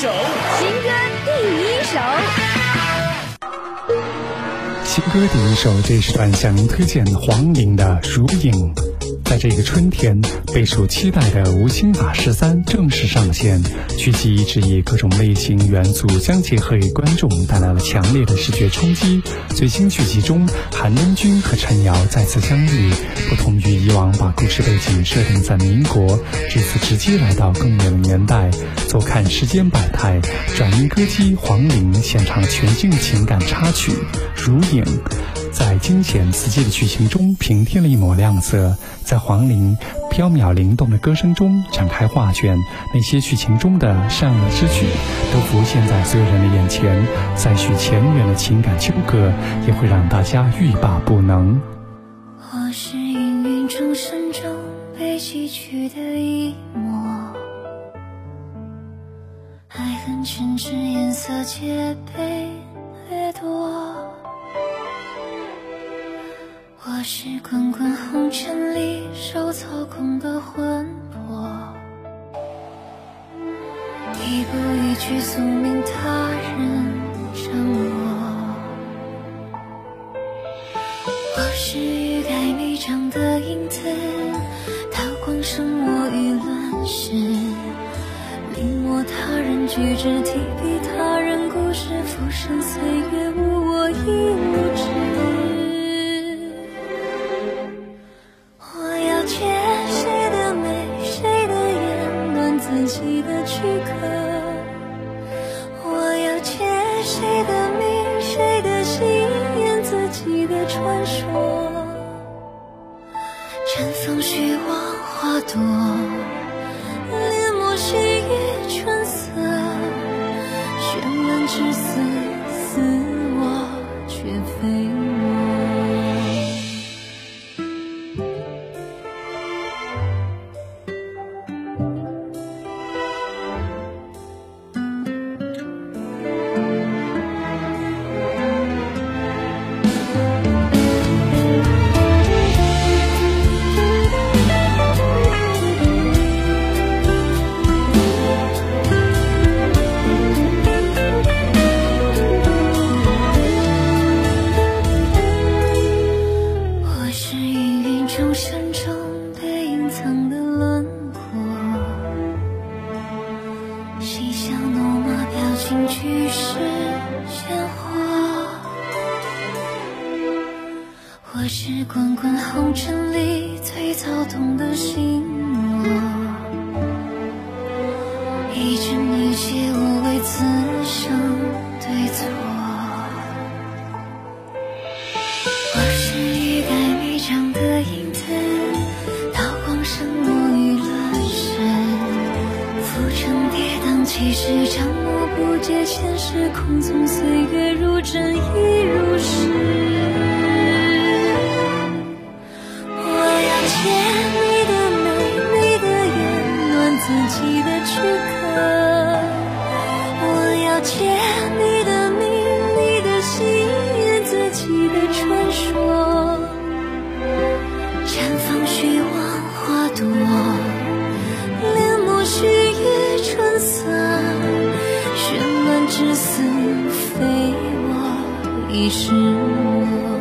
首，新歌第一首。新歌第一首，这时段向您推荐黄龄的《如影》。在这个春天，备受期待的《无心法师三》正式上线。剧集一直以各种类型元素相结合，给观众带来了强烈的视觉冲击。最新剧集中，韩恩君和陈瑶再次相遇。不同于故事背景设定在民国，这次直接来到更远的年代。坐看世间百态，转音歌姬黄龄献唱全新的情感插曲《如影》。在惊险刺激的剧情中平添了一抹亮色，在黄龄飘渺灵动的歌声中展开画卷，那些剧情中的善恶之举都浮现在所有人的眼前，再续前缘的情感纠葛也会让大家欲罢不能。去的一抹，爱恨嗔痴颜色皆被掠夺。我是滚滚红尘里受操控的魂魄，一步一句宿命他人掌握。我是欲盖弥彰的影子，欲知提笔他人故事，浮生岁月无我亦无知。我要借谁的美，谁的眼，暖自己的躯壳。我要借谁的命，谁的心，演自己的传说。绽放虚妄花朵。至死。众山中被隐藏的轮廓，嬉笑怒骂，表情俱是鲜活。我是滚滚红尘里最躁动的心魔。跌宕，起时掌握不解前世，空匆岁月如真亦如诗。是死非我，已是我。